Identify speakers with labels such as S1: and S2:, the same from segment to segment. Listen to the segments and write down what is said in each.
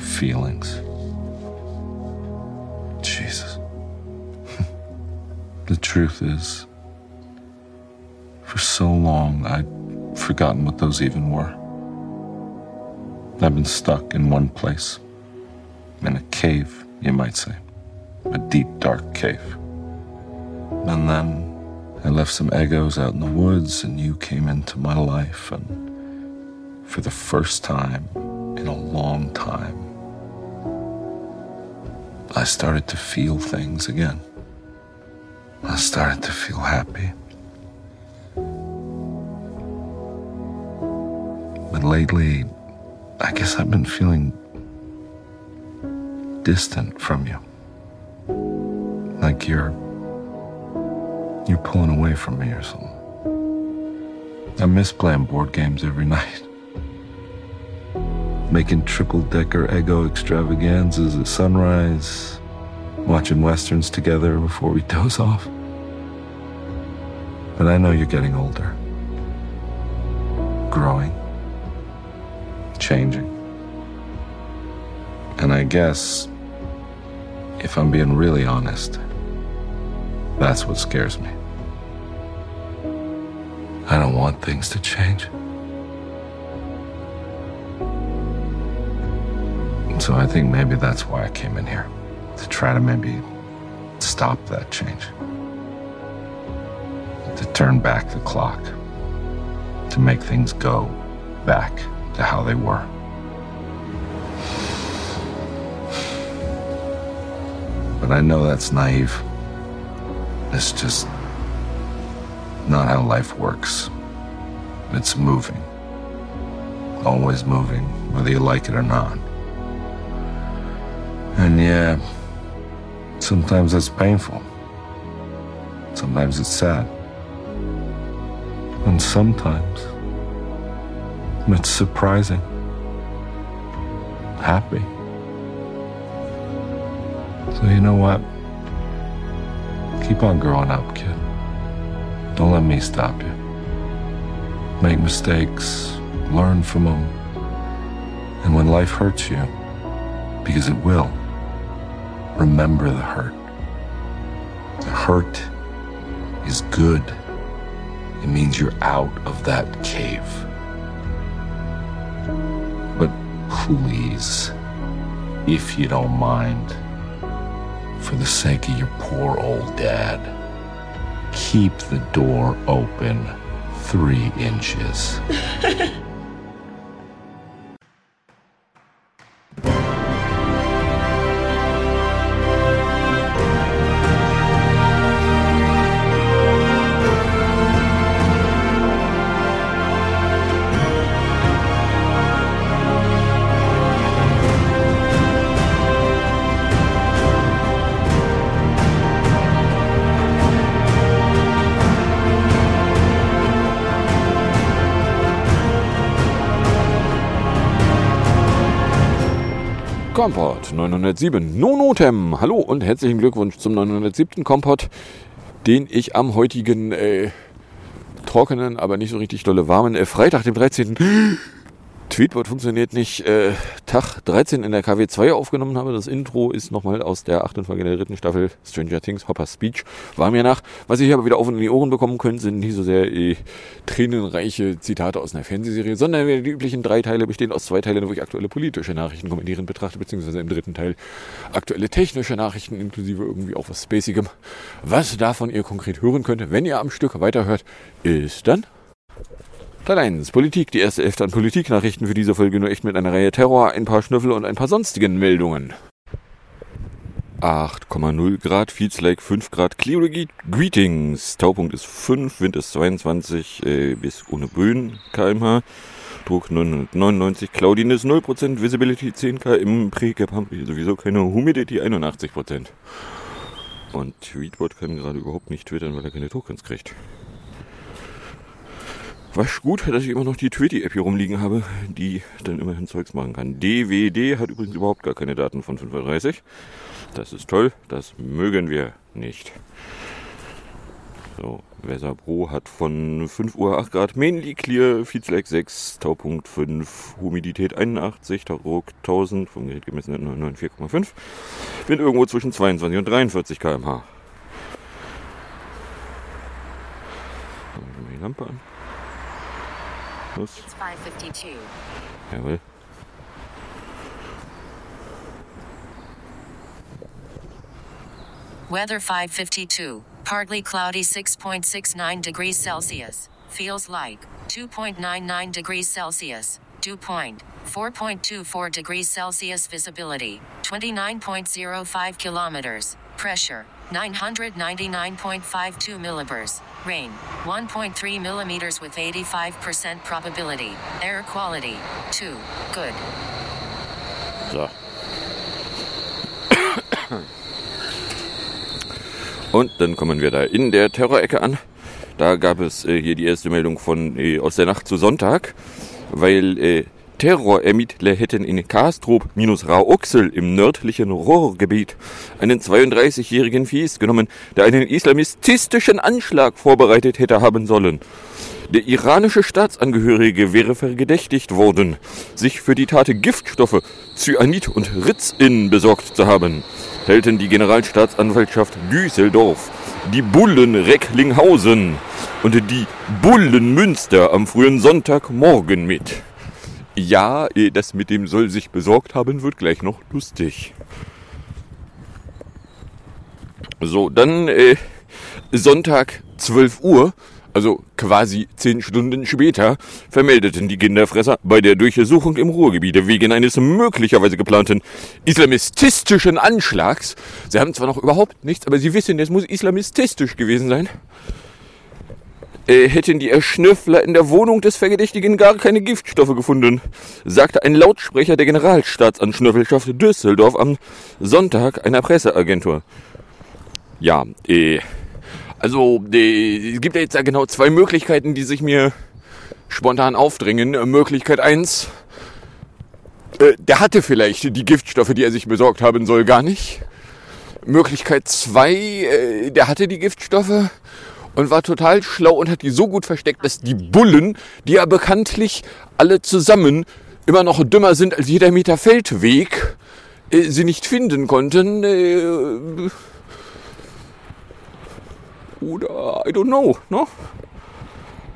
S1: feelings. Jesus. the truth is, for so long I'd forgotten what those even were. I've been stuck in one place. In a cave, you might say. A deep, dark cave. And then I left some egos out in the woods, and you came into my life, and for the first time in a long time, I started to feel things again. I started to feel happy. But lately, I guess I've been feeling distant from you. Like you're you're pulling away from me or something. I miss playing board games every night. Making triple decker ego extravaganzas at sunrise, watching westerns together before we doze off. But I know you're getting older, growing, changing. And I guess, if I'm being really honest, that's what scares me. I don't want things to change. So I think maybe that's why I came in here. To try to maybe stop that change. To turn back the clock. To make things go back to how they were. But I know that's naive. It's just not how life works. It's moving. Always moving, whether you like it or not. And yeah, sometimes it's painful. Sometimes it's sad. And sometimes it's surprising. Happy. So you know what? Keep on growing up, kid. Don't let me stop you. Make mistakes, learn from them. And when life hurts you, because it will, remember the hurt. The hurt is good. It means you're out of that cave. But please, if you don't mind, for the sake of your poor old dad, keep the door open three inches.
S2: 907 Nonotem. Hallo und herzlichen Glückwunsch zum 907. Kompott, den ich am heutigen äh, trockenen, aber nicht so richtig dolle warmen äh, Freitag, dem 13. Tweetbot funktioniert nicht. Äh, Tag 13 in der KW2 aufgenommen habe. Das Intro ist nochmal aus der achten Folge der dritten Staffel Stranger Things, Hopper's Speech. War mir nach. Was ich aber wieder auf und in die Ohren bekommen könnt, sind nicht so sehr äh, tränenreiche Zitate aus einer Fernsehserie, sondern die üblichen drei Teile bestehen aus zwei Teilen, wo ich aktuelle politische Nachrichten kommentierend betrachte, beziehungsweise im dritten Teil aktuelle technische Nachrichten, inklusive irgendwie auch was Spacigem. Was davon ihr konkret hören könnt, wenn ihr am Stück weiterhört, ist dann 1. Politik. Die erste Hälfte an Politiknachrichten für diese Folge nur echt mit einer Reihe Terror, ein paar Schnüffel und ein paar sonstigen Meldungen. 8,0 Grad, Feels like 5 Grad, Clear Greetings. Taupunkt ist 5, Wind ist 22 äh, bis ohne Böen kmh. Druck 999, Cloudiness 0%, Visibility 10 km, Precap haben wir sowieso keine Humidity 81%. Und Tweetbot kann gerade überhaupt nicht twittern, weil er keine Tokens kriegt. Was gut, dass ich immer noch die Twitty-App hier rumliegen habe, die dann immerhin Zeugs machen kann. DWD hat übrigens überhaupt gar keine Daten von 5.30 Das ist toll, das mögen wir nicht. So, Weserbro hat von 5 Uhr 8 Grad, mainly clear, Viehzleck 6, Taupunkt 5, Humidität 81, Druck 1000, vom Gerät gemessen 4,5. Wind irgendwo zwischen 22 und 43 km/h. Die Lampe an.
S3: It's 552.
S2: Jawohl.
S3: Weather 552. Partly cloudy 6.69 degrees Celsius. Feels like 2.99 degrees Celsius. Dew point 4.24 degrees Celsius. Visibility 29.05 kilometers. Pressure 999.52 millibars. Rain 1.3 millimeters with 85% probability. Air quality 2. Good.
S2: So. Und dann kommen wir da in der Terrorecke an. Da gab es äh, hier die erste Meldung von äh, aus der Nacht zu Sonntag, weil äh, Terrorermittler hätten in Kastrop minus Rauxel im nördlichen Ruhrgebiet einen 32-jährigen festgenommen, der einen islamistischen Anschlag vorbereitet hätte haben sollen. Der iranische Staatsangehörige wäre verdächtigt worden, sich für die Tat Giftstoffe Cyanid und Ritzin besorgt zu haben, teilten die Generalstaatsanwaltschaft Düsseldorf, die Bullen Recklinghausen und die Bullen Münster am frühen Sonntagmorgen mit. Ja, eh, das mit dem soll sich besorgt haben, wird gleich noch lustig. So, dann äh, Sonntag 12 Uhr, also quasi 10 Stunden später, vermeldeten die Kinderfresser bei der Durchsuchung im Ruhrgebiet wegen eines möglicherweise geplanten islamistischen Anschlags. Sie haben zwar noch überhaupt nichts, aber sie wissen, es muss islamistisch gewesen sein. Äh, hätten die Erschnüffler in der Wohnung des Verdächtigen gar keine Giftstoffe gefunden, sagte ein Lautsprecher der Generalstaatsanschnüffelschaft Düsseldorf am Sonntag einer Presseagentur. Ja, äh, also äh, es gibt ja jetzt ja genau zwei Möglichkeiten, die sich mir spontan aufdrängen. Äh, Möglichkeit eins: äh, der hatte vielleicht die Giftstoffe, die er sich besorgt haben soll, gar nicht. Möglichkeit zwei: äh, der hatte die Giftstoffe und war total schlau und hat die so gut versteckt, dass die Bullen, die ja bekanntlich alle zusammen immer noch dümmer sind als jeder Meter Feldweg, äh, sie nicht finden konnten. Äh, oder I don't know, ne?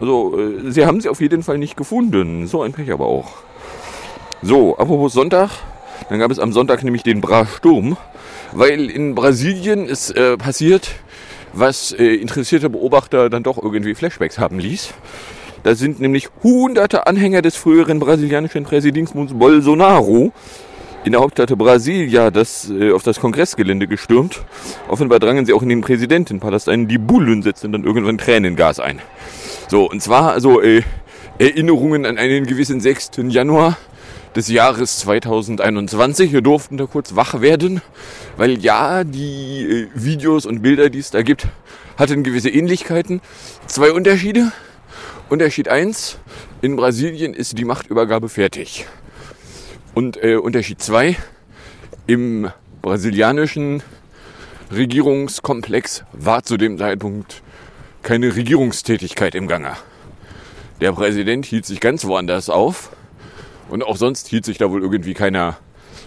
S2: Also, äh, sie haben sie auf jeden Fall nicht gefunden. So ein Pech aber auch. So, apropos Sonntag. Dann gab es am Sonntag nämlich den Bra-Sturm, weil in Brasilien ist äh, passiert, was äh, interessierte Beobachter dann doch irgendwie Flashbacks haben ließ. Da sind nämlich hunderte Anhänger des früheren brasilianischen Präsidenten Bolsonaro in der Hauptstadt Brasilia das, äh, auf das Kongressgelände gestürmt. Offenbar drangen sie auch in den Präsidentenpalast ein. Die Bullen setzten dann irgendwann Tränengas ein. So, und zwar also äh, Erinnerungen an einen gewissen 6. Januar des Jahres 2021. Wir durften da kurz wach werden, weil ja, die äh, Videos und Bilder, die es da gibt, hatten gewisse Ähnlichkeiten. Zwei Unterschiede. Unterschied eins: in Brasilien ist die Machtübergabe fertig. Und äh, Unterschied zwei: im brasilianischen Regierungskomplex war zu dem Zeitpunkt keine Regierungstätigkeit im Gange. Der Präsident hielt sich ganz woanders auf und auch sonst hielt sich da wohl irgendwie keiner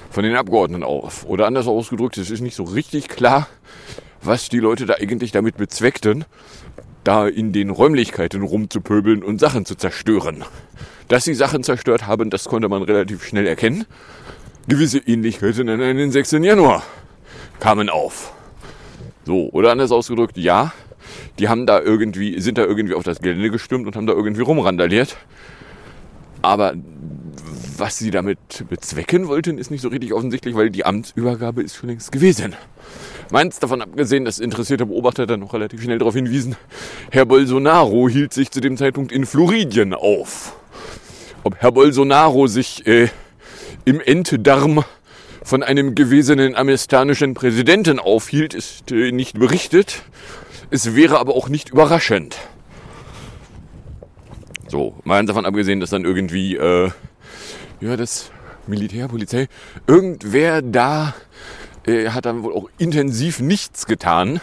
S2: von den Abgeordneten auf. Oder anders ausgedrückt, es ist nicht so richtig klar, was die Leute da eigentlich damit bezweckten, da in den Räumlichkeiten rumzupöbeln und Sachen zu zerstören. Dass sie Sachen zerstört haben, das konnte man relativ schnell erkennen. Gewisse Ähnlichkeiten an den 6. Januar kamen auf. So, oder anders ausgedrückt, ja, die haben da irgendwie, sind da irgendwie auf das Gelände gestürmt und haben da irgendwie rumrandaliert. Aber was sie damit bezwecken wollten, ist nicht so richtig offensichtlich, weil die Amtsübergabe ist schon längst gewesen. Meins davon abgesehen, dass interessierte Beobachter dann noch relativ schnell darauf hinwiesen, Herr Bolsonaro hielt sich zu dem Zeitpunkt in Floridien auf. Ob Herr Bolsonaro sich äh, im Entedarm von einem gewesenen amerikanischen Präsidenten aufhielt, ist äh, nicht berichtet. Es wäre aber auch nicht überraschend. So, mal davon abgesehen, dass dann irgendwie, äh, ja, das Militär, Polizei, irgendwer da äh, hat dann wohl auch intensiv nichts getan.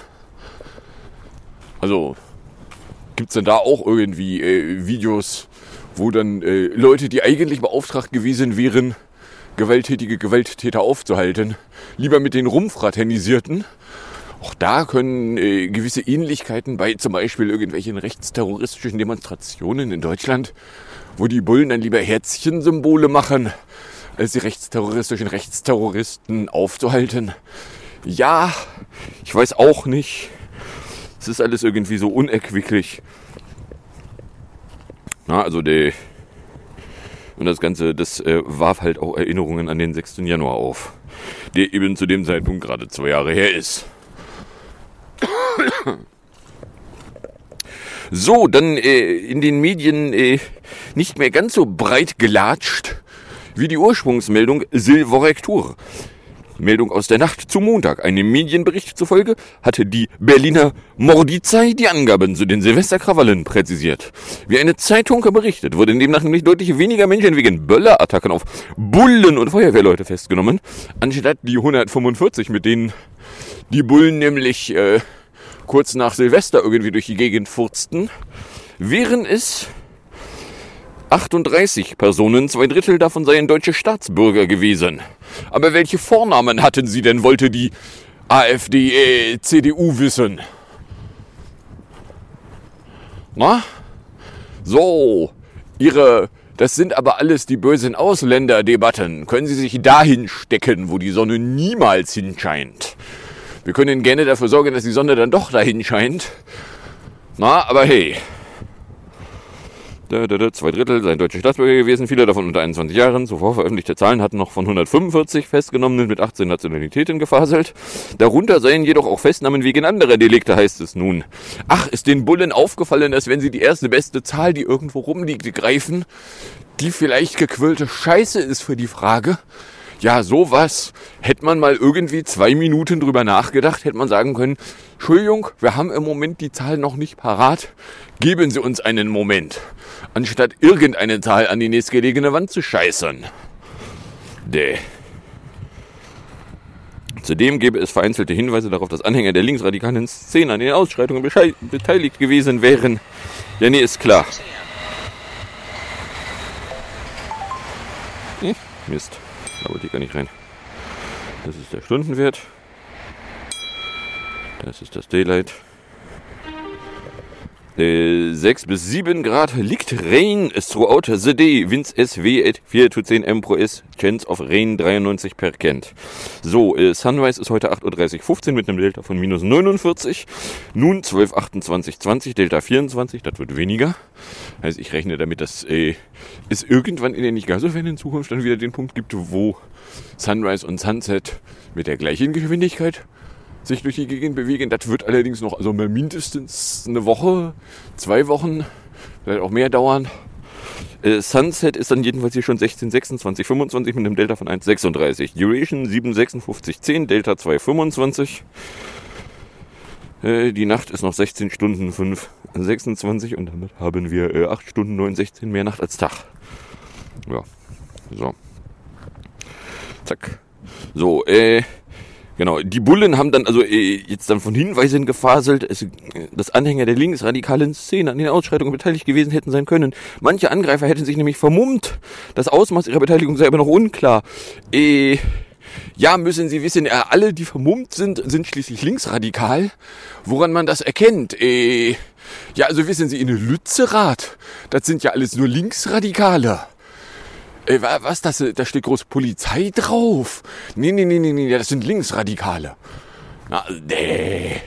S2: Also, Gibt es denn da auch irgendwie äh, Videos, wo dann äh, Leute, die eigentlich beauftragt gewesen wären, gewalttätige Gewalttäter aufzuhalten, lieber mit den rumfraternisierten? Auch da können äh, gewisse Ähnlichkeiten bei zum Beispiel irgendwelchen rechtsterroristischen Demonstrationen in Deutschland, wo die Bullen dann lieber Herzchensymbole machen, als die rechtsterroristischen Rechtsterroristen aufzuhalten. Ja, ich weiß auch nicht. Es ist alles irgendwie so unerquicklich. Na, also der und das Ganze, das äh, warf halt auch Erinnerungen an den 6. Januar auf, der eben zu dem Zeitpunkt gerade zwei Jahre her ist. So, dann äh, in den Medien äh, nicht mehr ganz so breit gelatscht wie die Ursprungsmeldung Silvorektur. Meldung aus der Nacht zu Montag. Einem Medienbericht zufolge hatte die Berliner Mordizei die Angaben zu den Silvesterkrawallen präzisiert. Wie eine Zeitung berichtet, wurden demnach nämlich deutlich weniger Menschen wegen Böllerattacken auf Bullen und Feuerwehrleute festgenommen, anstatt die 145, mit denen die Bullen nämlich äh, kurz nach Silvester irgendwie durch die Gegend furzten, wären es 38 Personen, zwei Drittel davon seien deutsche Staatsbürger gewesen. Aber welche Vornamen hatten sie denn, wollte die AfD, äh, CDU wissen. Na? So, ihre, das sind aber alles die bösen Ausländerdebatten. Können Sie sich dahin stecken, wo die Sonne niemals hinscheint? Wir können gerne dafür sorgen, dass die Sonne dann doch dahin scheint. Na, aber hey, Zwei Drittel seien deutsche Staatsbürger gewesen, viele davon unter 21 Jahren. Zuvor veröffentlichte Zahlen hatten noch von 145 Festgenommenen mit 18 Nationalitäten gefaselt. Darunter seien jedoch auch Festnahmen wegen anderer Delikte, heißt es nun. Ach, ist den Bullen aufgefallen, dass wenn sie die erste beste Zahl, die irgendwo rumliegt, greifen, die vielleicht gequirlte Scheiße ist für die Frage, ja, sowas hätte man mal irgendwie zwei Minuten drüber nachgedacht, hätte man sagen können, Entschuldigung, wir haben im Moment die Zahl noch nicht parat, geben Sie uns einen Moment, anstatt irgendeine Zahl an die nächstgelegene Wand zu scheißern. Däh. Zudem gäbe es vereinzelte Hinweise darauf, dass Anhänger der linksradikalen Szene an den Ausschreitungen beteiligt gewesen wären. Ja, nee, ist klar. Hm, Mist. Da wollte ich gar nicht rein. Das ist der Stundenwert. Das ist das Daylight. 6 bis 7 Grad liegt Rain throughout the day. Winds SW at 4 to 10 M pro S. Chance of Rain 93 per Kent. So, äh, Sunrise ist heute 8.30 Uhr 15 mit einem Delta von minus 49. Nun 12, 28, 20, Delta 24. Das wird weniger. Also ich rechne damit, dass äh, es irgendwann in der nicht gar so fernen Zukunft dann wieder den Punkt gibt, wo Sunrise und Sunset mit der gleichen Geschwindigkeit sich durch die Gegend bewegen. Das wird allerdings noch also mindestens eine Woche, zwei Wochen, vielleicht auch mehr dauern. Äh, Sunset ist dann jedenfalls hier schon 16, 26, 25 mit einem Delta von 1,36. Duration 7, 56, 10, Delta 2, 25. Äh, die Nacht ist noch 16 Stunden 5, 26 und damit haben wir äh, 8 Stunden 9, 16 mehr Nacht als Tag. Ja, so. Zack. So, äh, Genau, die Bullen haben dann also äh, jetzt dann von Hinweisen gefaselt, es, dass Anhänger der linksradikalen Szene an den Ausschreitungen beteiligt gewesen hätten sein können. Manche Angreifer hätten sich nämlich vermummt. Das Ausmaß ihrer Beteiligung sei aber noch unklar. Äh, ja, müssen Sie wissen, äh, alle, die vermummt sind, sind schließlich linksradikal. Woran man das erkennt? Äh, ja, also wissen Sie, in Lützerath, das sind ja alles nur Linksradikale. Ey, was das? Da steht groß Polizei drauf. Nee, nee, nee, nee, nee, das sind Linksradikale. Na, nee.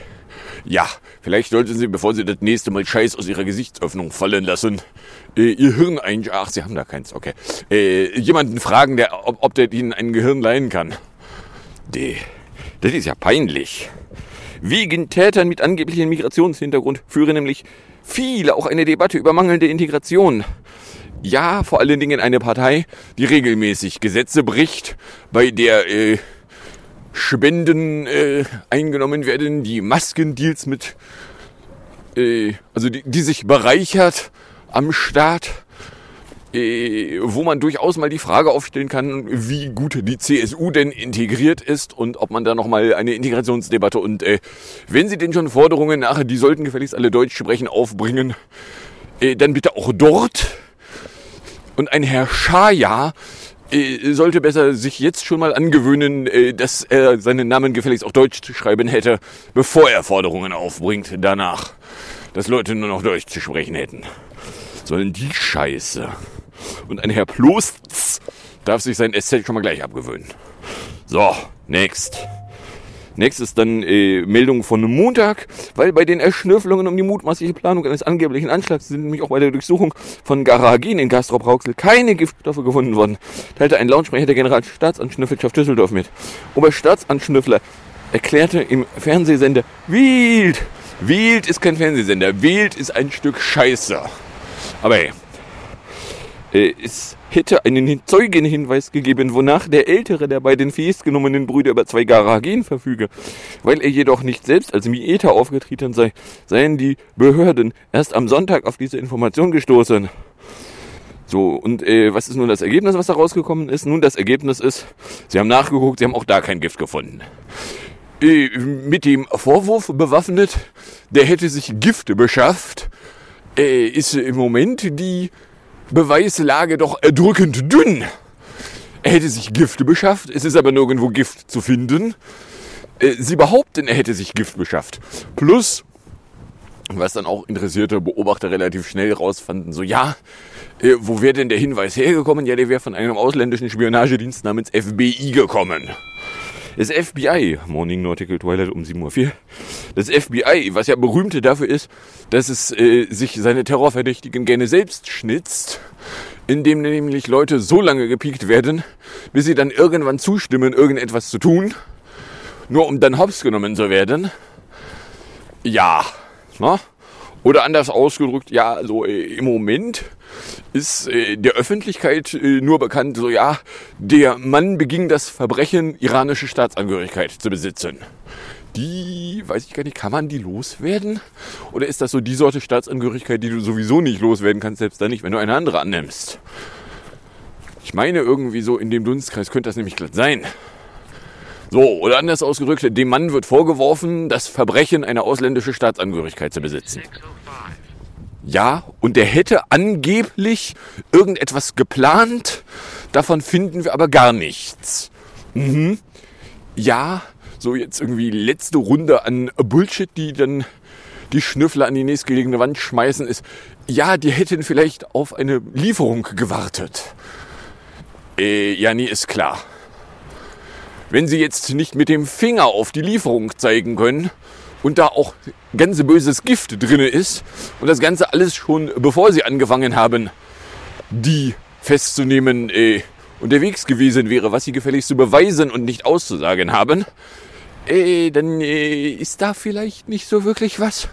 S2: Ja, vielleicht sollten Sie, bevor Sie das nächste Mal Scheiß aus Ihrer Gesichtsöffnung fallen lassen, äh, Ihr Hirn ein... Ach, Sie haben da keins, okay. Äh, jemanden fragen, der, ob, ob der Ihnen ein Gehirn leihen kann. Nee, das ist ja peinlich. Wegen Tätern mit angeblichem Migrationshintergrund führen nämlich viele auch eine Debatte über mangelnde Integration ja, vor allen Dingen eine Partei, die regelmäßig Gesetze bricht, bei der äh, Spenden äh, eingenommen werden, die Maskendeals mit, äh, also die, die sich bereichert am Staat. äh, wo man durchaus mal die Frage aufstellen kann, wie gut die CSU denn integriert ist und ob man da nochmal eine Integrationsdebatte und äh, wenn sie denn schon Forderungen nach, die sollten gefälligst alle Deutsch sprechen, aufbringen, äh, dann bitte auch dort. Und ein Herr Schaja äh, sollte besser sich jetzt schon mal angewöhnen, äh, dass er seinen Namen gefälligst auch Deutsch zu schreiben hätte, bevor er Forderungen aufbringt danach, dass Leute nur noch Deutsch zu sprechen hätten. Sollen die Scheiße. Und ein Herr Plostz darf sich sein SZ schon mal gleich abgewöhnen. So, next. Ist dann äh, Meldung von Montag, weil bei den Erschnüffelungen um die mutmaßliche Planung eines angeblichen Anschlags sind nämlich auch bei der Durchsuchung von Garagin in Castrop-Rauxel keine Giftstoffe gefunden worden, teilte ein Launsprecher der Generalstaatsanschnüffelschaft Düsseldorf mit. Oberstaatsanschnüffler erklärte im Fernsehsender Wild. Wild ist kein Fernsehsender, Wild ist ein Stück Scheiße. Aber hey, es hätte einen Zeugenhinweis gegeben, wonach der ältere der beiden festgenommenen Brüder über zwei Garagen verfüge. Weil er jedoch nicht selbst als Mieter aufgetreten sei, seien die Behörden erst am Sonntag auf diese Information gestoßen. So, und äh, was ist nun das Ergebnis, was da rausgekommen ist? Nun, das Ergebnis ist, sie haben nachgeguckt, sie haben auch da kein Gift gefunden. Äh, mit dem Vorwurf bewaffnet, der hätte sich Gifte beschafft, äh, ist im Moment die Beweislage doch erdrückend dünn. Er hätte sich Gifte beschafft, es ist aber nirgendwo Gift zu finden. Äh, sie behaupten, er hätte sich Gift beschafft. Plus, was dann auch interessierte Beobachter relativ schnell rausfanden, so ja, äh, wo wäre denn der Hinweis hergekommen? Ja, der wäre von einem ausländischen Spionagedienst namens FBI gekommen. Das FBI, Morning Nautical Twilight um 7.04 Uhr, das FBI, was ja berühmt dafür ist, dass es äh, sich seine Terrorverdächtigen gerne selbst schnitzt, indem nämlich Leute so lange gepiekt werden, bis sie dann irgendwann zustimmen, irgendetwas zu tun, nur um dann hops genommen zu werden. Ja, na? Oder anders ausgedrückt, ja, also äh, im Moment ist äh, der Öffentlichkeit äh, nur bekannt, so ja, der Mann beging das Verbrechen, iranische Staatsangehörigkeit zu besitzen. Die, weiß ich gar nicht, kann man die loswerden? Oder ist das so die Sorte Staatsangehörigkeit, die du sowieso nicht loswerden kannst, selbst dann nicht, wenn du eine andere annimmst? Ich meine, irgendwie so in dem Dunstkreis könnte das nämlich glatt sein. So, oder anders ausgedrückt, dem Mann wird vorgeworfen, das Verbrechen, eine ausländische Staatsangehörigkeit zu besitzen. Ja, und er hätte angeblich irgendetwas geplant, davon finden wir aber gar nichts. Mhm. Ja, so jetzt irgendwie letzte Runde an Bullshit, die dann die Schnüffler an die nächstgelegene Wand schmeißen, ist, ja, die hätten vielleicht auf eine Lieferung gewartet. Äh, ja, nee, ist klar. Wenn sie jetzt nicht mit dem Finger auf die Lieferung zeigen können und da auch ganz böses Gift drin ist und das Ganze alles schon bevor sie angefangen haben, die festzunehmen, äh, unterwegs gewesen wäre, was sie gefälligst zu beweisen und nicht auszusagen haben, äh, dann äh, ist da vielleicht nicht so wirklich was.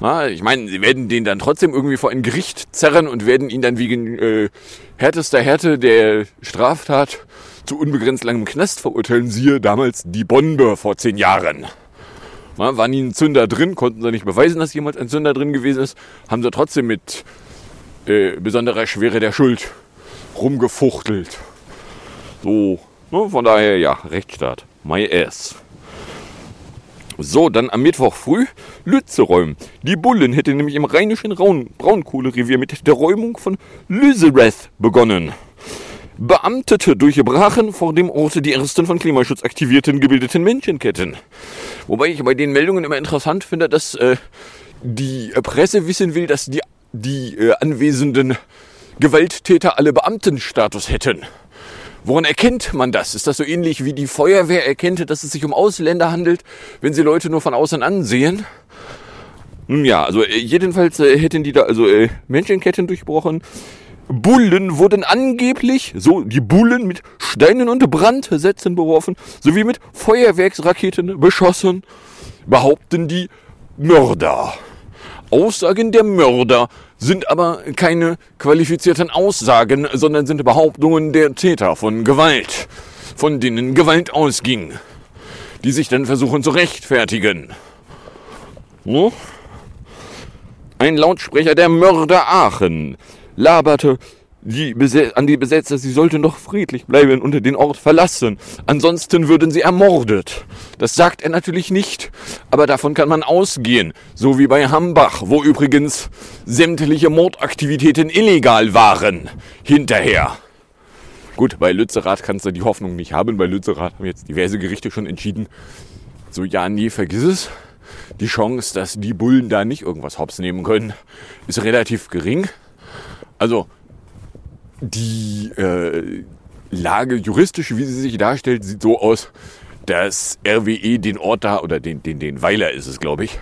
S2: Na, ich meine, sie werden den dann trotzdem irgendwie vor ein Gericht zerren und werden ihn dann wegen äh, härtester Härte der Straftat zu unbegrenzt langem Knast verurteilen. Siehe damals die Bombe vor zehn Jahren. War nie ein Zünder drin, konnten sie nicht beweisen, dass jemand ein Zünder drin gewesen ist, haben sie trotzdem mit äh, besonderer Schwere der Schuld rumgefuchtelt. So, ne, von daher ja, Rechtsstaat. My ass. So, dann am Mittwoch früh Lütze räumen. Die Bullen hätte nämlich im rheinischen Raun Braunkohlerevier mit der Räumung von Lüsereth begonnen. Beamtete durchbrachen vor dem Ort die ersten von Klimaschutz aktivierten gebildeten Menschenketten. Wobei ich bei den Meldungen immer interessant finde, dass äh, die Presse wissen will, dass die, die äh, anwesenden Gewalttäter alle Beamtenstatus hätten. Woran erkennt man das? Ist das so ähnlich wie die Feuerwehr erkennt, dass es sich um Ausländer handelt, wenn sie Leute nur von außen ansehen? Nun ja, also äh, jedenfalls äh, hätten die da also äh, Menschenketten durchbrochen. Bullen wurden angeblich, so die Bullen mit Steinen und Brandsätzen beworfen, sowie mit Feuerwerksraketen beschossen, behaupten die Mörder. Aussagen der Mörder sind aber keine qualifizierten Aussagen, sondern sind Behauptungen der Täter von Gewalt, von denen Gewalt ausging, die sich dann versuchen zu rechtfertigen. Ein Lautsprecher der Mörder Aachen laberte die an die Besetzer, sie sollten doch friedlich bleiben und den Ort verlassen. Ansonsten würden sie ermordet. Das sagt er natürlich nicht, aber davon kann man ausgehen. So wie bei Hambach, wo übrigens sämtliche Mordaktivitäten illegal waren. Hinterher. Gut, bei Lützerath kannst du die Hoffnung nicht haben. Bei Lützerath haben jetzt diverse Gerichte schon entschieden. So, ja, nee, vergiss es. Die Chance, dass die Bullen da nicht irgendwas hops nehmen können, ist relativ gering. Also, die äh, Lage juristisch, wie sie sich darstellt, sieht so aus, dass RWE den Ort da, oder den, den, den Weiler ist es, glaube ich,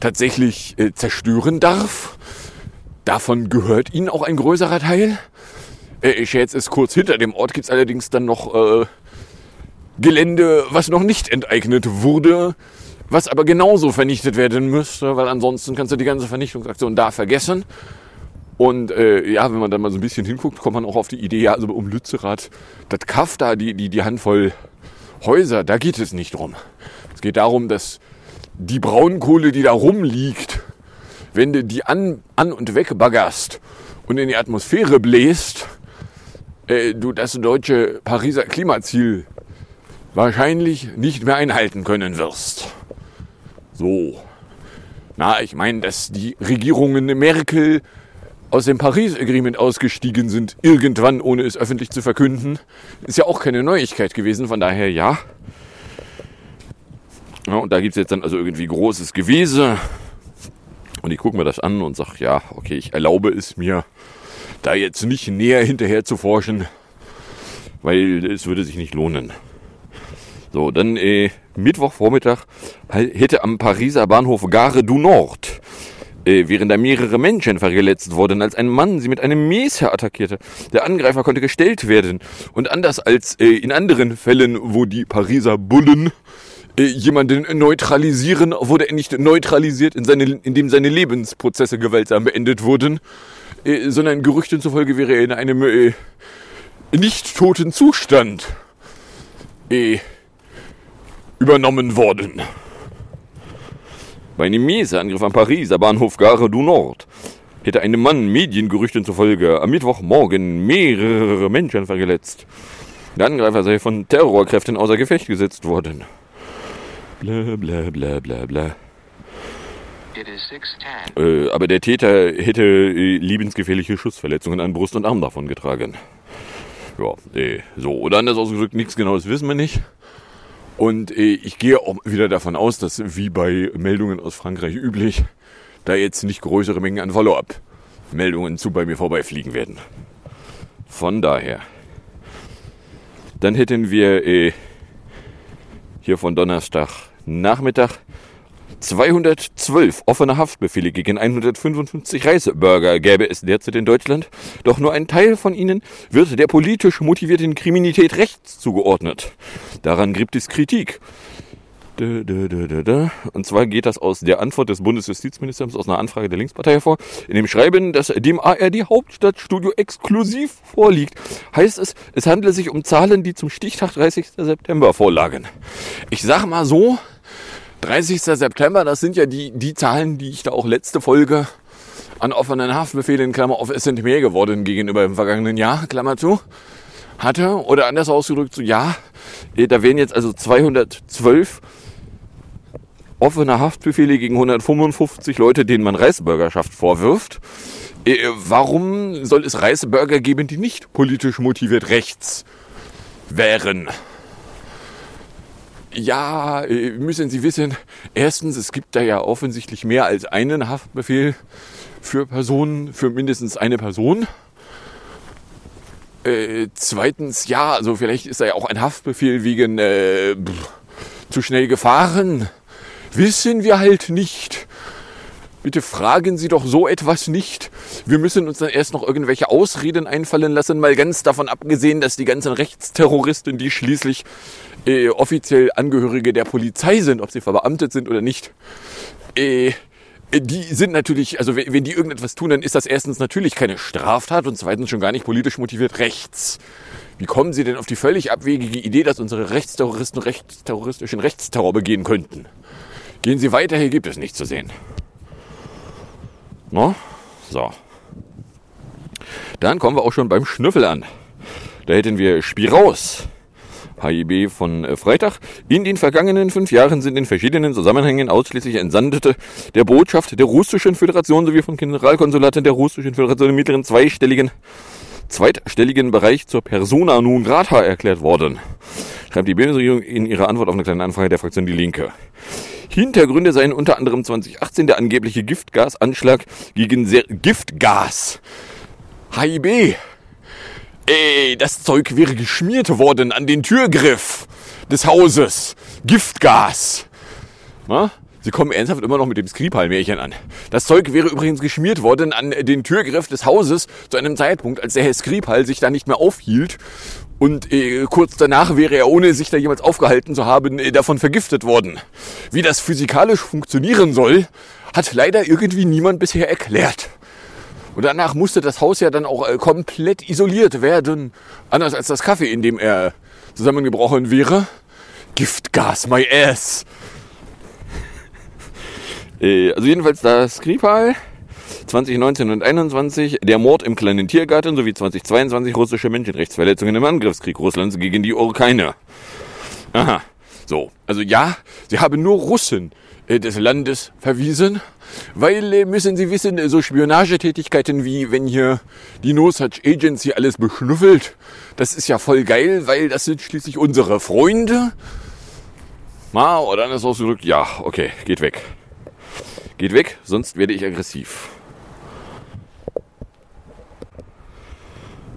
S2: tatsächlich äh, zerstören darf. Davon gehört ihnen auch ein größerer Teil. Äh, ich schätze es kurz hinter dem Ort gibt es allerdings dann noch äh, Gelände, was noch nicht enteignet wurde, was aber genauso vernichtet werden müsste, weil ansonsten kannst du die ganze Vernichtungsaktion da vergessen. Und äh, ja, wenn man dann mal so ein bisschen hinguckt, kommt man auch auf die Idee, ja, also um Lützerath, das Kaff da, die, die, die Handvoll Häuser, da geht es nicht drum. Es geht darum, dass die Braunkohle, die da rumliegt, wenn du die an, an und weg baggerst und in die Atmosphäre bläst, äh, du das deutsche Pariser Klimaziel wahrscheinlich nicht mehr einhalten können wirst. So. Na, ich meine, dass die Regierungen Merkel aus dem Paris Agreement ausgestiegen sind, irgendwann, ohne es öffentlich zu verkünden, ist ja auch keine Neuigkeit gewesen. Von daher ja. ja und da gibt es jetzt dann also irgendwie großes Gewese. Und ich gucke mir das an und sage, ja, okay, ich erlaube es mir, da jetzt nicht näher hinterher zu forschen, weil es würde sich nicht lohnen. So, dann äh, Mittwochvormittag hätte am Pariser Bahnhof Gare du Nord während da mehrere Menschen verletzt wurden, als ein Mann sie mit einem Messer attackierte. Der Angreifer konnte gestellt werden. Und anders als äh, in anderen Fällen, wo die Pariser Bullen äh, jemanden neutralisieren, wurde er nicht neutralisiert, in seine, indem seine Lebensprozesse gewaltsam beendet wurden, äh, sondern Gerüchten zufolge wäre er in einem äh, nicht toten Zustand äh, übernommen worden. Bei einem Messerangriff am Pariser Bahnhof Gare du Nord hätte ein Mann Mediengerüchten zufolge am Mittwochmorgen mehrere Menschen verletzt. Der Angreifer sei von Terrorkräften außer Gefecht gesetzt worden. Bla bla bla bla bla. Äh, aber der Täter hätte äh, lebensgefährliche Schussverletzungen an Brust und Arm davon getragen. Ja, äh, so. Oder anders ausgedrückt, nichts genaues wissen wir nicht. Und äh, ich gehe auch wieder davon aus, dass wie bei Meldungen aus Frankreich üblich, da jetzt nicht größere Mengen an Follow-up-Meldungen zu bei mir vorbeifliegen werden. Von daher. Dann hätten wir äh, hier von Donnerstag Nachmittag 212 offene Haftbefehle gegen 155 Reisebürger gäbe es derzeit in Deutschland, doch nur ein Teil von ihnen wird der politisch motivierten Kriminalität rechts zugeordnet. Daran gibt es Kritik. Und zwar geht das aus der Antwort des Bundesjustizministeriums aus einer Anfrage der Linkspartei hervor. In dem Schreiben, das dem ARD Hauptstadtstudio exklusiv vorliegt, heißt es, es handele sich um Zahlen, die zum Stichtag 30. September vorlagen. Ich sage mal so, 30. September, das sind ja die, die Zahlen, die ich da auch letzte Folge an offenen Haftbefehlen, Klammer auf, es sind mehr geworden gegenüber im vergangenen Jahr, Klammer zu, hatte. Oder anders ausgedrückt, so ja, äh, da wären jetzt also 212 offene Haftbefehle gegen 155 Leute, denen man Reichsbürgerschaft vorwirft. Äh, warum soll es Reichsbürger geben, die nicht politisch motiviert rechts wären? Ja, äh, müssen Sie wissen, erstens, es gibt da ja offensichtlich mehr als einen Haftbefehl für Personen, für mindestens eine Person. Äh, zweitens, ja, also vielleicht ist da ja auch ein Haftbefehl wegen äh, zu schnell gefahren. Wissen wir halt nicht. Bitte fragen Sie doch so etwas nicht. Wir müssen uns dann erst noch irgendwelche Ausreden einfallen lassen, mal ganz davon abgesehen, dass die ganzen Rechtsterroristen, die schließlich äh, offiziell Angehörige der Polizei sind, ob sie verbeamtet sind oder nicht, äh, die sind natürlich, also wenn die irgendetwas tun, dann ist das erstens natürlich keine Straftat und zweitens schon gar nicht politisch motiviert rechts. Wie kommen Sie denn auf die völlig abwegige Idee, dass unsere Rechtsterroristen rechtsterroristischen Rechtsterror begehen könnten? Gehen Sie weiter, hier gibt es nichts zu sehen. No? So. Dann kommen wir auch schon beim Schnüffel an. Da hätten wir Spiraus. HIB von äh, Freitag. In den vergangenen fünf Jahren sind in verschiedenen Zusammenhängen ausschließlich Entsandete der Botschaft der Russischen Föderation sowie von Generalkonsulaten der Russischen Föderation im mittleren zweistelligen, zweitstelligen Bereich zur Persona non grata erklärt worden. Schreibt die Bundesregierung in ihrer Antwort auf eine kleine Anfrage der Fraktion Die Linke. Hintergründe seien unter anderem 2018 der angebliche Giftgasanschlag gegen Ser Giftgas. HIB. Ey, das Zeug wäre geschmiert worden an den Türgriff des Hauses. Giftgas. Na? Sie kommen ernsthaft immer noch mit dem Skripal-Märchen an. Das Zeug wäre übrigens geschmiert worden an den Türgriff des Hauses zu einem Zeitpunkt, als der Herr Skripal sich da nicht mehr aufhielt. Und äh, kurz danach wäre er, ohne sich da jemals aufgehalten zu haben, äh, davon vergiftet worden. Wie das physikalisch funktionieren soll, hat leider irgendwie niemand bisher erklärt. Und danach musste das Haus ja dann auch äh, komplett isoliert werden. Anders als das Kaffee, in dem er zusammengebrochen wäre. Giftgas, my ass. äh, also jedenfalls das Skripal 2019 und 21 der Mord im kleinen Tiergarten sowie 2022 russische Menschenrechtsverletzungen im Angriffskrieg Russlands gegen die Ukraine. Aha. So, also ja, sie haben nur Russen äh, des Landes verwiesen, weil äh, müssen Sie wissen, äh, so Spionagetätigkeiten wie wenn hier die No Such Agency alles beschnüffelt, das ist ja voll geil, weil das sind schließlich unsere Freunde. Ma, oder anders ausgedrückt, ja, okay, geht weg. Geht weg, sonst werde ich aggressiv.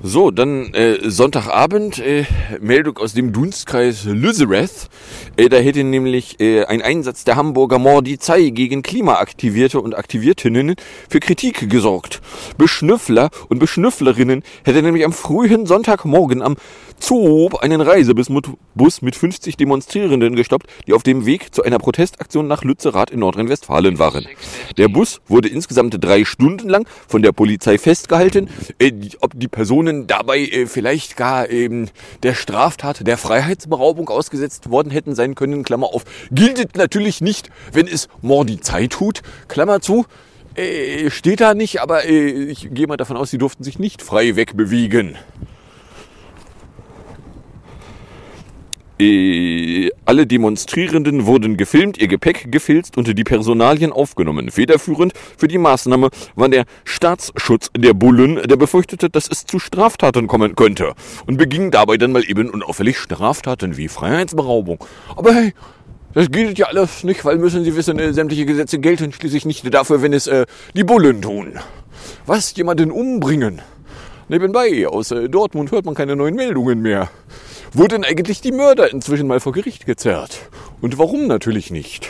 S2: So, dann äh, Sonntagabend, äh, Meldung aus dem Dunstkreis Lüzereth. Äh, da hätte nämlich äh, ein Einsatz der Hamburger Mordizei gegen Klimaaktivierte und Aktiviertinnen für Kritik gesorgt. Beschnüffler und Beschnüfflerinnen hätte nämlich am frühen Sonntagmorgen am Zoob einen Reisebus mit 50 Demonstrierenden gestoppt, die auf dem Weg zu einer Protestaktion nach Lützerath in Nordrhein-Westfalen waren. Der Bus wurde insgesamt drei Stunden lang von der Polizei festgehalten. Äh, ob die Personen dabei äh, vielleicht gar ähm, der Straftat der Freiheitsberaubung ausgesetzt worden hätten sein können, Klammer auf, gilt natürlich nicht, wenn es Mordizei tut, Klammer zu. Äh, steht da nicht, aber äh, ich gehe mal davon aus, sie durften sich nicht frei wegbewegen. Alle Demonstrierenden wurden gefilmt, ihr Gepäck gefilzt und die Personalien aufgenommen. Federführend für die Maßnahme war der Staatsschutz der Bullen, der befürchtete, dass es zu Straftaten kommen könnte und beging dabei dann mal eben unauffällig Straftaten wie Freiheitsberaubung. Aber hey, das gilt ja alles nicht, weil müssen Sie wissen, äh, sämtliche Gesetze gelten schließlich nicht dafür, wenn es äh, die Bullen tun. Was, jemanden umbringen? Nebenbei, aus äh, Dortmund hört man keine neuen Meldungen mehr. Wurden eigentlich die Mörder inzwischen mal vor Gericht gezerrt? Und warum natürlich nicht?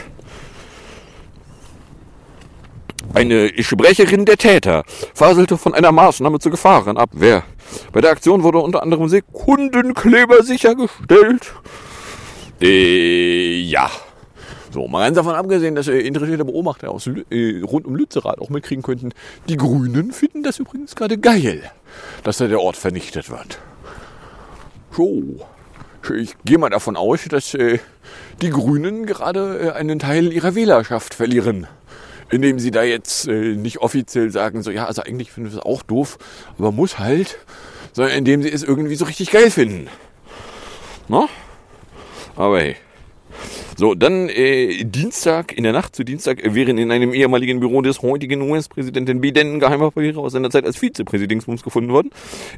S2: Eine Sprecherin der Täter faselte von einer Maßnahme zur Gefahrenabwehr. Bei der Aktion wurde unter anderem Sekundenkleber sichergestellt. Äh, ja. So, mal ganz davon abgesehen, dass äh, interessierte Beobachter aus, äh, rund um Lützerath auch mitkriegen könnten, die Grünen finden das übrigens gerade geil, dass da der Ort vernichtet wird. So, ich gehe mal davon aus, dass äh, die Grünen gerade äh, einen Teil ihrer Wählerschaft verlieren. Indem sie da jetzt äh, nicht offiziell sagen, so ja, also eigentlich finden wir es auch doof, aber muss halt, sondern indem sie es irgendwie so richtig geil finden. No? Aber hey. So, dann äh, Dienstag, in der Nacht zu Dienstag, äh, wären in einem ehemaligen Büro des heutigen US-Präsidenten Biden Geheimpapiere aus seiner Zeit als Vizepräsidingsbums gefunden worden.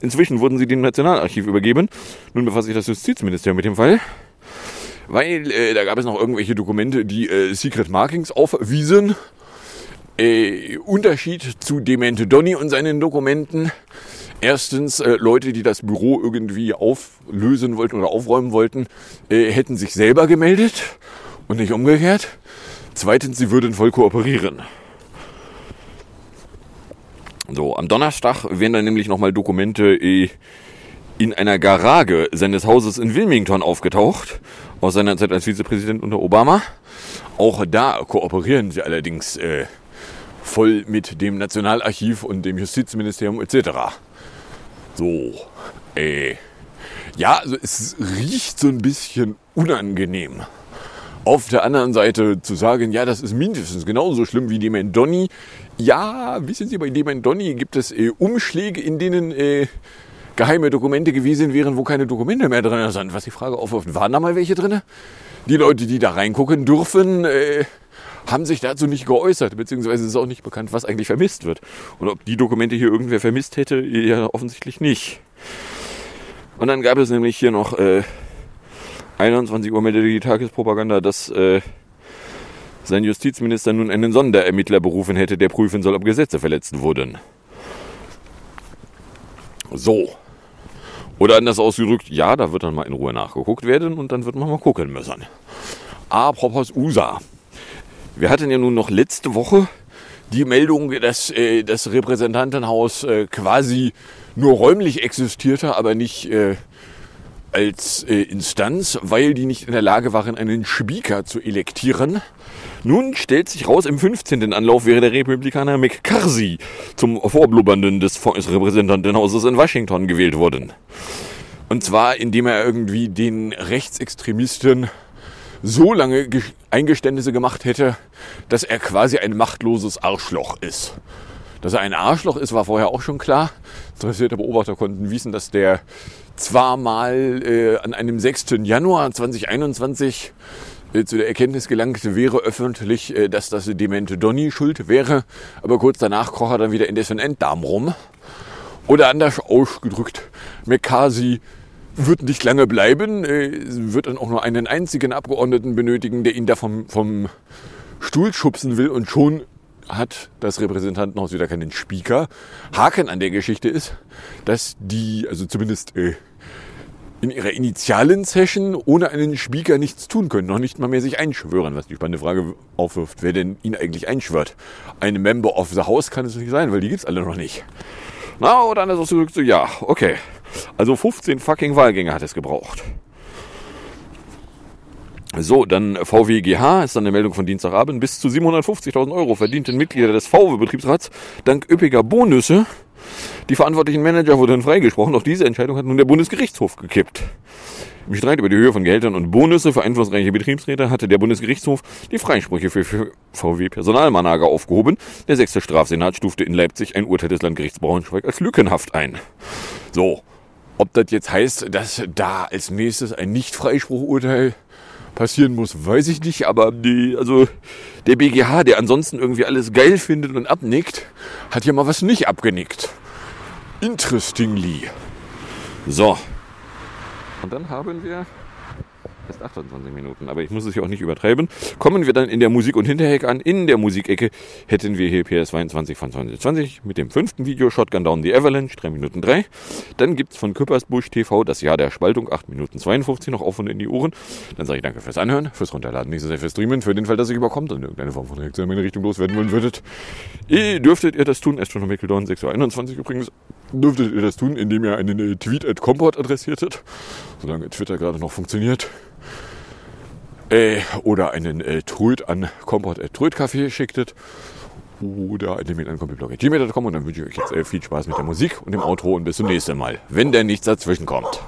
S2: Inzwischen wurden sie dem Nationalarchiv übergeben. Nun befasst sich das Justizministerium mit dem Fall. Weil äh, da gab es noch irgendwelche Dokumente, die äh, Secret Markings aufwiesen. Äh, Unterschied zu Demente Donny und seinen Dokumenten Erstens, äh, Leute, die das Büro irgendwie auflösen wollten oder aufräumen wollten, äh, hätten sich selber gemeldet und nicht umgekehrt. Zweitens, sie würden voll kooperieren. So, am Donnerstag werden dann nämlich nochmal Dokumente äh, in einer Garage seines Hauses in Wilmington aufgetaucht, aus seiner Zeit als Vizepräsident unter Obama. Auch da kooperieren sie allerdings äh, voll mit dem Nationalarchiv und dem Justizministerium etc. So, äh, ja, also es riecht so ein bisschen unangenehm Auf der anderen Seite zu sagen, ja, das ist mindestens genauso schlimm wie Dement Donny. Ja, wissen Sie, bei Dement Donny gibt es äh, Umschläge, in denen äh, geheime Dokumente gewesen wären, wo keine Dokumente mehr drin sind. Was die Frage aufwirft, waren da mal welche drin? Die Leute, die da reingucken dürfen, äh, haben sich dazu nicht geäußert, beziehungsweise ist auch nicht bekannt, was eigentlich vermisst wird. Und ob die Dokumente hier irgendwer vermisst hätte, ja offensichtlich nicht. Und dann gab es nämlich hier noch äh, 21 Uhr mit der Tagespropaganda, dass äh, sein Justizminister nun einen Sonderermittler berufen hätte, der prüfen soll, ob Gesetze verletzt wurden. So. Oder anders ausgedrückt, ja, da wird dann mal in Ruhe nachgeguckt werden und dann wird man mal gucken müssen. Apropos USA. Wir hatten ja nun noch letzte Woche die Meldung, dass äh, das Repräsentantenhaus äh, quasi nur räumlich existierte, aber nicht äh, als äh, Instanz, weil die nicht in der Lage waren, einen Speaker zu elektieren. Nun stellt sich raus, im 15. Anlauf wäre der Republikaner McCarthy zum Vorblubbernden des Repräsentantenhauses in Washington gewählt worden. Und zwar, indem er irgendwie den Rechtsextremisten so lange Eingeständnisse gemacht hätte, dass er quasi ein machtloses Arschloch ist. Dass er ein Arschloch ist, war vorher auch schon klar. Interessierte Beobachter konnten wissen, dass der zwar mal äh, an einem 6. Januar 2021 äh, zu der Erkenntnis gelangt wäre öffentlich, äh, dass das demente Donny schuld wäre, aber kurz danach kroch er dann wieder in dessen Enddarm rum. Oder anders ausgedrückt, Mekasi wird nicht lange bleiben, äh, wird dann auch nur einen einzigen Abgeordneten benötigen, der ihn da vom, vom Stuhl schubsen will und schon hat das Repräsentantenhaus wieder keinen Speaker. Haken an der Geschichte ist, dass die, also zumindest äh, in ihrer initialen Session ohne einen Speaker nichts tun können, noch nicht mal mehr sich einschwören, was die spannende Frage aufwirft, wer denn ihn eigentlich einschwört. Ein Member of the House kann es nicht sein, weil die gibt's alle noch nicht. Na, oder anders ausgedrückt so, ja, okay. Also 15 fucking Wahlgänge hat es gebraucht. So, dann VWGH ist dann eine Meldung von Dienstagabend. Bis zu 750.000 Euro verdienten Mitglieder des VW-Betriebsrats dank üppiger Bonusse. Die verantwortlichen Manager wurden freigesprochen. Doch diese Entscheidung hat nun der Bundesgerichtshof gekippt. Im Streit über die Höhe von Geldern und Bonusse für einflussreiche Betriebsräte hatte der Bundesgerichtshof die Freisprüche für, VW-Personalmanager aufgehoben. Der sechste Strafsenat stufte in Leipzig ein Urteil des Landgerichts Braunschweig als lückenhaft ein. So, ob das jetzt heißt, dass da als nächstes ein Nicht-Freispruchurteil passieren muss, weiß ich nicht. Aber die, also der BGH, der ansonsten irgendwie alles geil findet und abnickt, hat ja mal was nicht abgenickt. Interestingly. So. Und dann haben wir erst 28 Minuten, aber ich muss es ja auch nicht übertreiben. Kommen wir dann in der Musik- und Hinterheck an. In der Musikecke hätten wir hier PS22 von 2020 mit dem fünften Video Shotgun Down the Avalanche, 3 Minuten 3. Dann gibt es von Küppersbusch TV das Jahr der Spaltung, 8 Minuten 52 noch und in die Ohren. Dann sage ich danke fürs Anhören, fürs Runterladen, nächstes Jahr fürs Streamen, für den Fall, dass ihr überkommt und irgendeine Form von Reaktion in meine Richtung loswerden wollen würdet. Ihr dürftet ihr das tun, Astronomical Dawn 6.21 Uhr übrigens, dürftet ihr das tun, indem ihr einen äh, Tweet at Comport adressiertet, solange Twitter gerade noch funktioniert. Äh, oder einen äh, Tröd an Kompott.trödcafé schicktet. Oder eine Mail an computerblog.gmail.com und dann wünsche ich euch jetzt äh, viel Spaß mit der Musik und dem Outro und bis zum nächsten Mal, wenn denn nichts dazwischen kommt.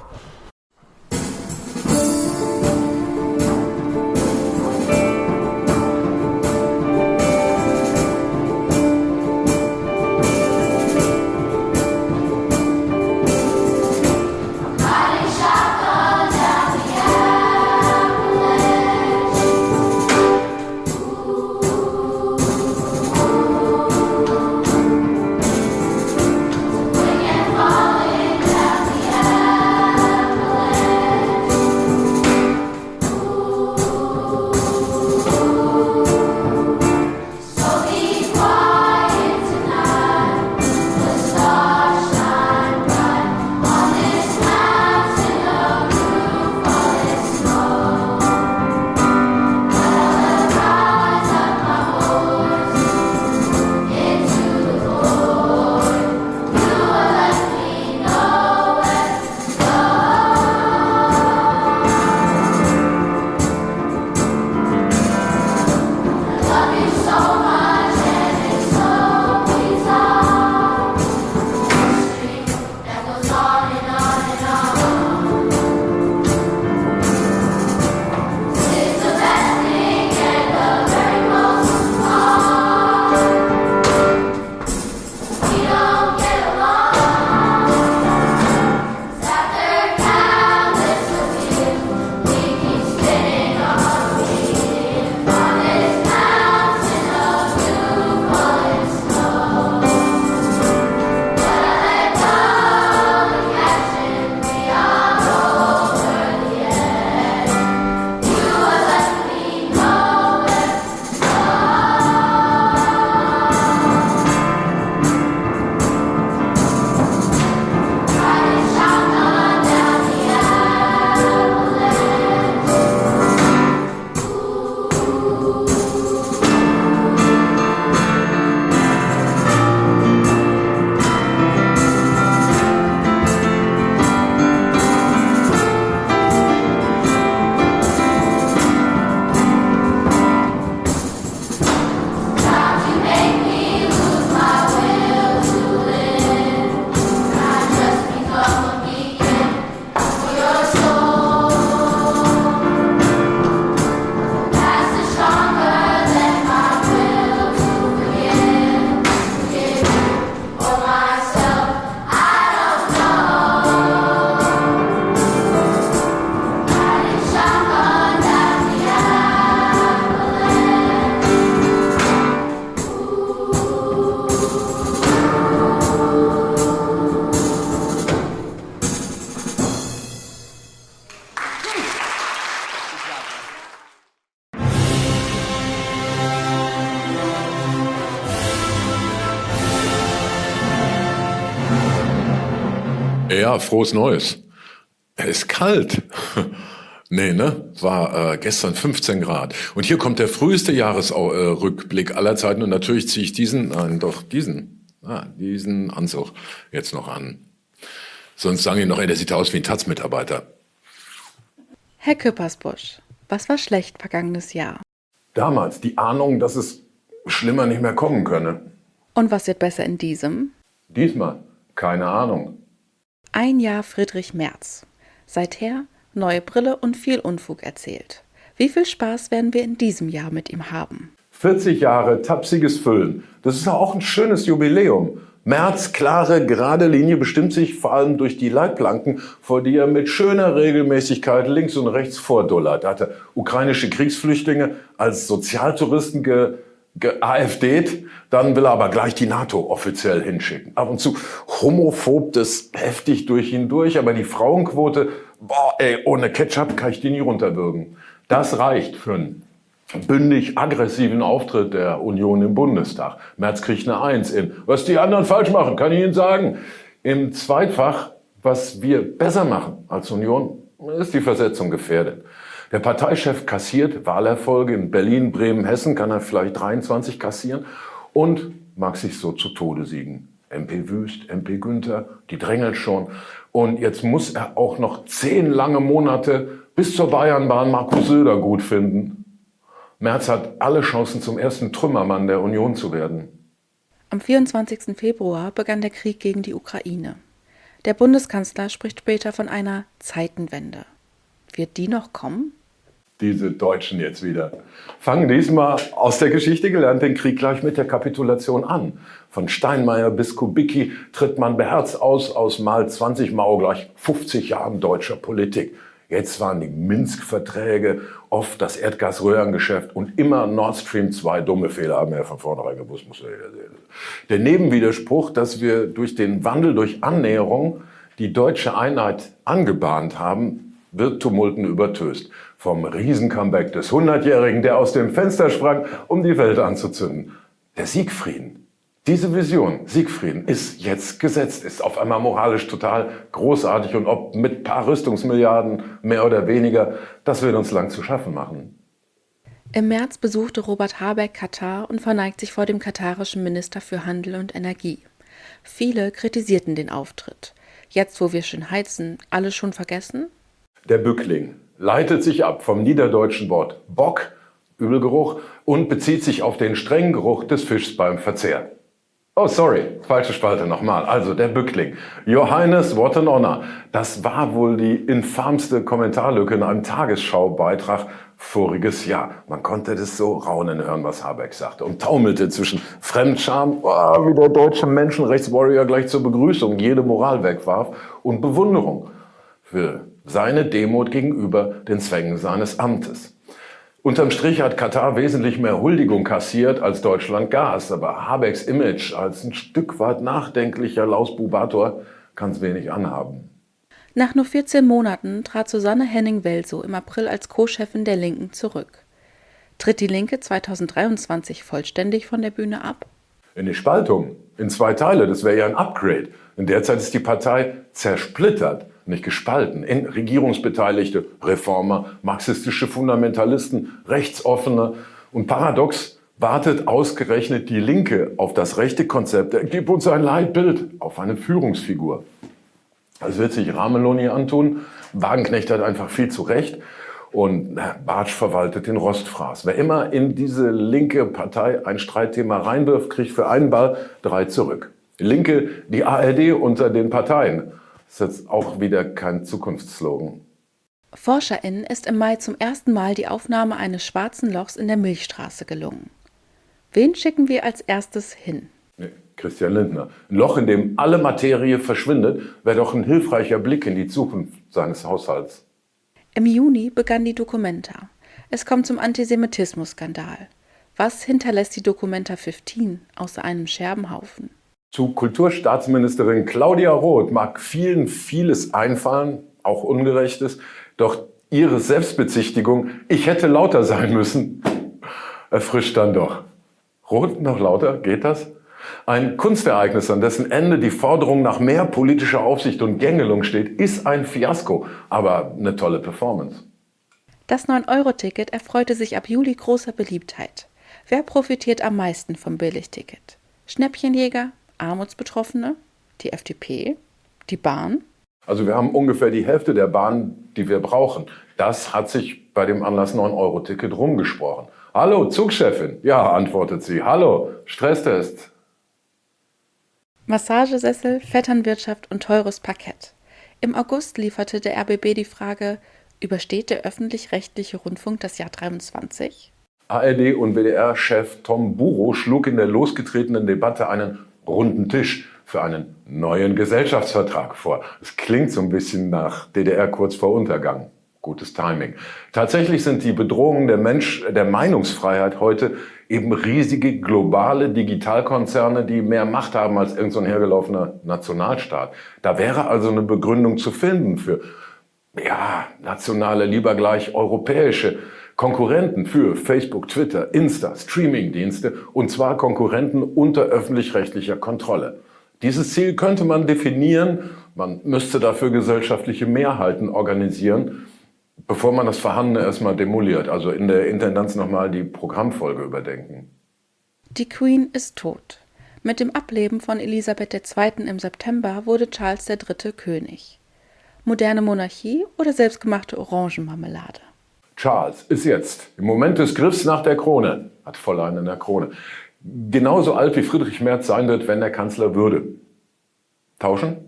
S4: Ja, frohes Neues. Es ist kalt. Nee, ne? War äh, gestern 15 Grad. Und hier kommt der früheste Jahresrückblick aller Zeiten. Und natürlich ziehe ich diesen, nein, doch diesen, ah, diesen Anzug jetzt noch an. Sonst sagen die noch, ey, der sieht aus wie ein Taz-Mitarbeiter.
S5: Herr Küppersbusch, was war schlecht vergangenes Jahr?
S4: Damals die Ahnung, dass es schlimmer nicht mehr kommen könne.
S5: Und was wird besser in diesem?
S4: Diesmal keine Ahnung.
S5: Ein Jahr Friedrich Merz. Seither neue Brille und viel Unfug erzählt. Wie viel Spaß werden wir in diesem Jahr mit ihm haben?
S4: 40 Jahre tapsiges Füllen. Das ist auch ein schönes Jubiläum. Merz klare, gerade Linie bestimmt sich vor allem durch die Leitplanken, vor die er mit schöner Regelmäßigkeit links und rechts vordullert. Er hatte ukrainische Kriegsflüchtlinge als Sozialtouristen ge AfD, dann will er aber gleich die NATO offiziell hinschicken. Ab und zu homophob das heftig durch ihn durch, aber die Frauenquote, boah, ey, ohne Ketchup kann ich die nie runterwürgen. Das reicht für einen bündig aggressiven Auftritt der Union im Bundestag. Merz kriegt eine Eins in. Was die anderen falsch machen, kann ich Ihnen sagen. Im Zweitfach, was wir besser machen als Union, ist die Versetzung gefährdet. Der Parteichef kassiert Wahlerfolge in Berlin, Bremen, Hessen, kann er vielleicht 23 kassieren und mag sich so zu Tode siegen. MP Wüst, MP Günther, die drängeln schon. Und jetzt muss er auch noch zehn lange Monate bis zur Bayernbahn Markus Söder gut finden. Merz hat alle Chancen, zum ersten Trümmermann der Union zu werden.
S5: Am 24. Februar begann der Krieg gegen die Ukraine. Der Bundeskanzler spricht später von einer Zeitenwende. Wird die noch kommen?
S4: Diese Deutschen jetzt wieder. Fangen diesmal aus der Geschichte gelernt den Krieg gleich mit der Kapitulation an. Von Steinmeier bis Kubicki tritt man beherzt aus, aus mal 20 Mao gleich 50 Jahren deutscher Politik. Jetzt waren die Minsk-Verträge, oft das Erdgasröhrengeschäft und immer Nord Stream 2 dumme Fehler haben wir ja von vornherein gewusst, muss jeder sehen. Der Nebenwiderspruch, dass wir durch den Wandel, durch Annäherung die deutsche Einheit angebahnt haben, wird Tumulten übertöst. Vom Riesencomeback des Hundertjährigen, der aus dem Fenster sprang, um die Welt anzuzünden. Der Siegfrieden. Diese Vision, Siegfrieden, ist jetzt gesetzt, ist auf einmal moralisch total großartig und ob mit paar Rüstungsmilliarden mehr oder weniger, das wird uns lang zu schaffen machen.
S5: Im März besuchte Robert Habeck Katar und verneigt sich vor dem katarischen Minister für Handel und Energie. Viele kritisierten den Auftritt. Jetzt, wo wir schön heizen, alles schon vergessen?
S4: Der Bückling, leitet sich ab vom niederdeutschen Wort Bock, Übelgeruch, und bezieht sich auf den strengen Geruch des Fischs beim Verzehr. Oh, sorry, falsche Spalte nochmal. Also der Bückling. Johannes, what an honor. Das war wohl die infamste Kommentarlücke in einem Tagesschaubeitrag voriges Jahr. Man konnte das so raunen hören, was Habeck sagte und taumelte zwischen Fremdscham, oh, wie der deutsche Menschenrechtswarrior gleich zur Begrüßung jede Moral wegwarf, und Bewunderung für seine Demut gegenüber den Zwängen seines Amtes. Unterm Strich hat Katar wesentlich mehr Huldigung kassiert als Deutschland Gas, aber Habecks Image als ein Stück weit nachdenklicher Lausbubator kann es wenig anhaben.
S5: Nach nur 14 Monaten trat Susanne Henning-Welsow im April als Co-Chefin der Linken zurück. Tritt die Linke 2023 vollständig von der Bühne ab?
S4: In die Spaltung, in zwei Teile, das wäre ja ein Upgrade. In der Zeit ist die Partei zersplittert nicht gespalten, in Regierungsbeteiligte, Reformer, marxistische Fundamentalisten, Rechtsoffene und paradox wartet ausgerechnet die Linke auf das rechte Konzept. Er gibt uns ein Leitbild, auf eine Führungsfigur. Das wird sich Rameloni antun. Wagenknecht hat einfach viel zu Recht. Und Bartsch verwaltet den Rostfraß. Wer immer in diese linke Partei ein Streitthema reinwirft, kriegt für einen Ball drei zurück. Linke, die ARD unter den Parteien. Ist jetzt auch wieder kein Zukunftsslogan.
S5: ForscherInnen ist im Mai zum ersten Mal die Aufnahme eines schwarzen Lochs in der Milchstraße gelungen. Wen schicken wir als erstes hin?
S4: Christian Lindner. Ein Loch, in dem alle Materie verschwindet, wäre doch ein hilfreicher Blick in die Zukunft seines Haushalts.
S5: Im Juni begann die Documenta. Es kommt zum Antisemitismus-Skandal. Was hinterlässt die Documenta 15 außer einem Scherbenhaufen?
S4: Zu Kulturstaatsministerin Claudia Roth mag vielen vieles einfallen, auch Ungerechtes, doch ihre Selbstbezichtigung, ich hätte lauter sein müssen, erfrischt dann doch. Roth noch lauter, geht das? Ein Kunstereignis, an dessen Ende die Forderung nach mehr politischer Aufsicht und Gängelung steht, ist ein Fiasko, aber eine tolle Performance.
S5: Das 9-Euro-Ticket erfreute sich ab Juli großer Beliebtheit. Wer profitiert am meisten vom Billigticket? Schnäppchenjäger, Armutsbetroffene, die FDP, die Bahn?
S4: Also wir haben ungefähr die Hälfte der Bahn, die wir brauchen. Das hat sich bei dem Anlass 9-Euro-Ticket rumgesprochen. Hallo, Zugchefin. Ja, antwortet sie. Hallo, Stresstest.
S5: Massagesessel, Vetternwirtschaft und teures Parkett. Im August lieferte der RBB die Frage, übersteht der öffentlich-rechtliche Rundfunk das Jahr 23?
S4: ARD und WDR-Chef Tom Buro schlug in der losgetretenen Debatte einen runden Tisch für einen neuen Gesellschaftsvertrag vor. Es klingt so ein bisschen nach DDR kurz vor Untergang. Gutes Timing. Tatsächlich sind die Bedrohungen der Mensch, der Meinungsfreiheit heute eben riesige globale Digitalkonzerne, die mehr Macht haben als irgendein so hergelaufener Nationalstaat. Da wäre also eine Begründung zu finden für, ja, nationale, lieber gleich europäische Konkurrenten für Facebook, Twitter, Insta, Streamingdienste und zwar Konkurrenten unter öffentlich-rechtlicher Kontrolle. Dieses Ziel könnte man definieren, man müsste dafür gesellschaftliche Mehrheiten organisieren bevor man das Vorhandene erstmal demoliert, also in der Intendanz nochmal die Programmfolge überdenken.
S5: Die Queen ist tot. Mit dem Ableben von Elisabeth II. im September wurde Charles III. König. Moderne Monarchie oder selbstgemachte Orangenmarmelade?
S4: Charles ist jetzt im Moment des Griffs nach der Krone, hat voll einen in der Krone, genauso alt wie Friedrich Merz sein wird, wenn er Kanzler würde. Tauschen?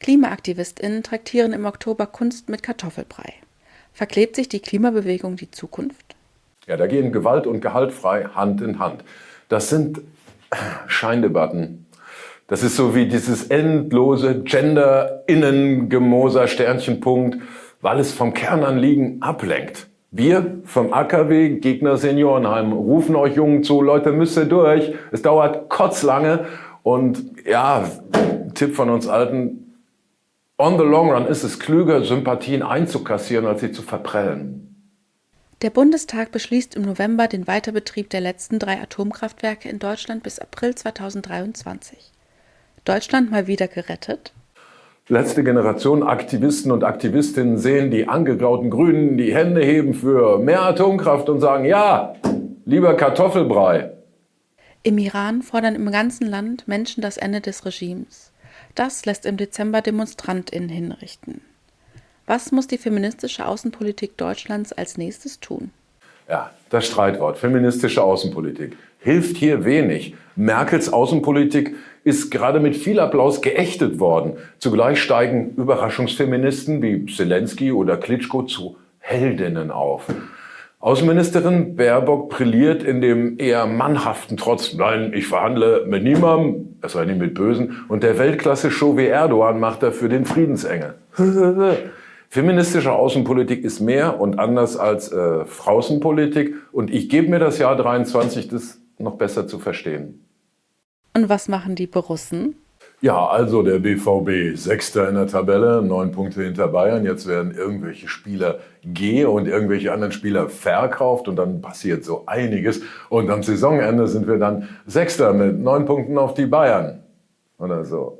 S5: KlimaaktivistInnen traktieren im Oktober Kunst mit Kartoffelbrei. Verklebt sich die Klimabewegung die Zukunft?
S4: Ja, da gehen Gewalt und Gehalt frei Hand in Hand. Das sind Scheindebatten. Das ist so wie dieses endlose Gender-Innen-Gemoser Sternchenpunkt, weil es vom Kernanliegen ablenkt. Wir vom AKW Gegner Seniorenheim rufen euch Jungen zu, Leute, müsst ihr durch. Es dauert kotzlange und ja, Tipp von uns Alten, On the long run ist es klüger, Sympathien einzukassieren, als sie zu verprellen.
S5: Der Bundestag beschließt im November den Weiterbetrieb der letzten drei Atomkraftwerke in Deutschland bis April 2023. Deutschland mal wieder gerettet?
S4: Letzte Generation Aktivisten und Aktivistinnen sehen die angegrauten Grünen die Hände heben für mehr Atomkraft und sagen, ja, lieber Kartoffelbrei.
S5: Im Iran fordern im ganzen Land Menschen das Ende des Regimes. Das lässt im Dezember DemonstrantInnen hinrichten. Was muss die feministische Außenpolitik Deutschlands als nächstes tun?
S4: Ja, das Streitwort, feministische Außenpolitik, hilft hier wenig. Merkels Außenpolitik ist gerade mit viel Applaus geächtet worden. Zugleich steigen Überraschungsfeministen wie Zelensky oder Klitschko zu Heldinnen auf. Außenministerin Baerbock brilliert in dem eher mannhaften Trotz. Nein, ich verhandle mit niemandem, es sei nicht mit Bösen. Und der Weltklasse-Show wie Erdogan macht dafür den Friedensengel. Feministische Außenpolitik ist mehr und anders als äh, Frauenpolitik. Und ich gebe mir das Jahr 23, das noch besser zu verstehen.
S5: Und was machen die Borussen?
S4: Ja, also der BVB Sechster in der Tabelle, neun Punkte hinter Bayern. Jetzt werden irgendwelche Spieler gehen und irgendwelche anderen Spieler verkauft und dann passiert so einiges. Und am Saisonende sind wir dann Sechster mit neun Punkten auf die Bayern oder so.